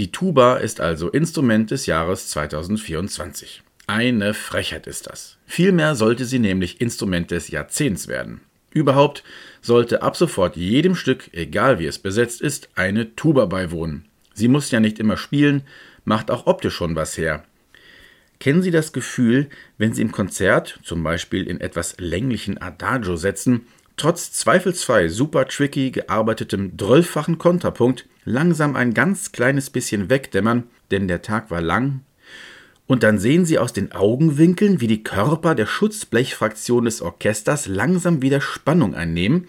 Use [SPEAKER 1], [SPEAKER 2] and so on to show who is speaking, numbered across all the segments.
[SPEAKER 1] Die Tuba ist also Instrument des Jahres 2024. Eine Frechheit ist das. Vielmehr sollte sie nämlich Instrument des Jahrzehnts werden. Überhaupt sollte ab sofort jedem Stück, egal wie es besetzt ist, eine Tuba beiwohnen. Sie muss ja nicht immer spielen, macht auch optisch schon was her. Kennen Sie das Gefühl, wenn Sie im Konzert, zum Beispiel in etwas länglichen Adagio setzen, trotz zweifelsfrei super tricky gearbeitetem drölffachen Kontrapunkt langsam ein ganz kleines bisschen wegdämmern, denn der Tag war lang? Und dann sehen Sie aus den Augenwinkeln, wie die Körper der Schutzblechfraktion des Orchesters langsam wieder Spannung einnehmen,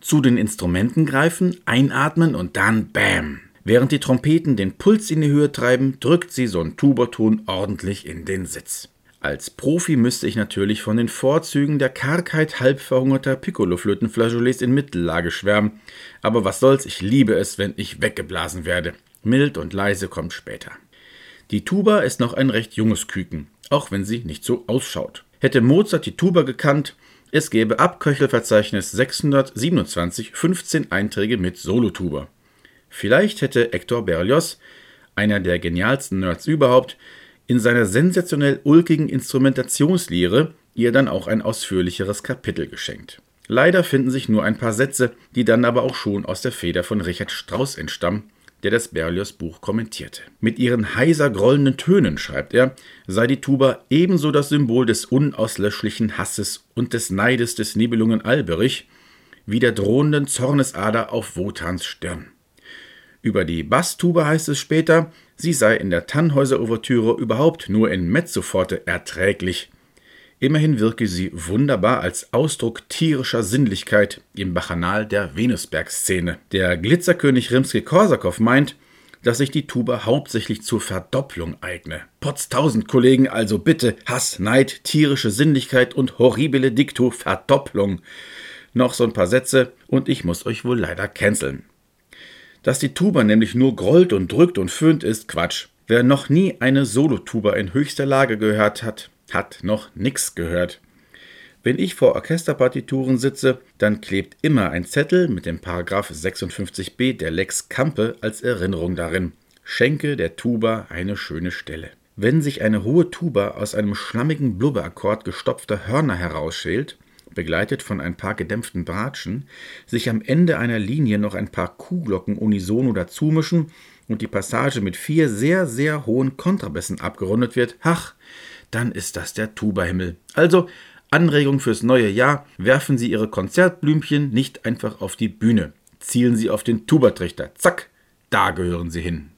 [SPEAKER 1] zu den Instrumenten greifen, einatmen und dann Bäm! Während die Trompeten den Puls in die Höhe treiben, drückt sie so ein Tuberton ordentlich in den Sitz. Als Profi müsste ich natürlich von den Vorzügen der Kargheit halb verhungerter Piccolo-Flötenflageolets in Mittellage schwärmen. Aber was soll's, ich liebe es, wenn ich weggeblasen werde. Mild und leise kommt später. Die Tuba ist noch ein recht junges Küken, auch wenn sie nicht so ausschaut. Hätte Mozart die Tuba gekannt, es gäbe ab Köchelverzeichnis 627 15 Einträge mit Solotuba. Vielleicht hätte Hector Berlioz, einer der genialsten Nerds überhaupt, in seiner sensationell ulkigen Instrumentationslehre ihr dann auch ein ausführlicheres Kapitel geschenkt. Leider finden sich nur ein paar Sätze, die dann aber auch schon aus der Feder von Richard Strauss entstammen, der das Berlioz-Buch kommentierte. Mit ihren heiser grollenden Tönen, schreibt er, sei die Tuba ebenso das Symbol des unauslöschlichen Hasses und des Neides des Nibelungen Alberich wie der drohenden Zornesader auf Wotans Stirn. Über die Basstube heißt es später, sie sei in der Tannhäuser-Ouvertüre überhaupt nur in Mezzoforte erträglich. Immerhin wirke sie wunderbar als Ausdruck tierischer Sinnlichkeit im Bachanal der Venusberg-Szene. Der Glitzerkönig Rimsky-Korsakow meint, dass sich die Tuba hauptsächlich zur Verdopplung eigne. Potztausend Kollegen, also bitte Hass, Neid, tierische Sinnlichkeit und horribile Dikto Verdopplung. Noch so ein paar Sätze und ich muss euch wohl leider canceln. Dass die Tuba nämlich nur grollt und drückt und föhnt, ist Quatsch. Wer noch nie eine Solotuba in höchster Lage gehört hat, hat noch nix gehört. Wenn ich vor Orchesterpartituren sitze, dann klebt immer ein Zettel mit dem Paragraph 56b der Lex Campe als Erinnerung darin. Schenke der Tuba eine schöne Stelle. Wenn sich eine hohe Tuba aus einem schlammigen Blubberakkord gestopfter Hörner herausschält, begleitet von ein paar gedämpften Bratschen, sich am Ende einer Linie noch ein paar Kuhglocken unisono dazumischen und die Passage mit vier sehr, sehr hohen Kontrabässen abgerundet wird, ach, dann ist das der Tubahimmel. Also Anregung fürs neue Jahr, werfen Sie Ihre Konzertblümchen nicht einfach auf die Bühne. Zielen Sie auf den Tubatrichter. Zack, da gehören Sie hin.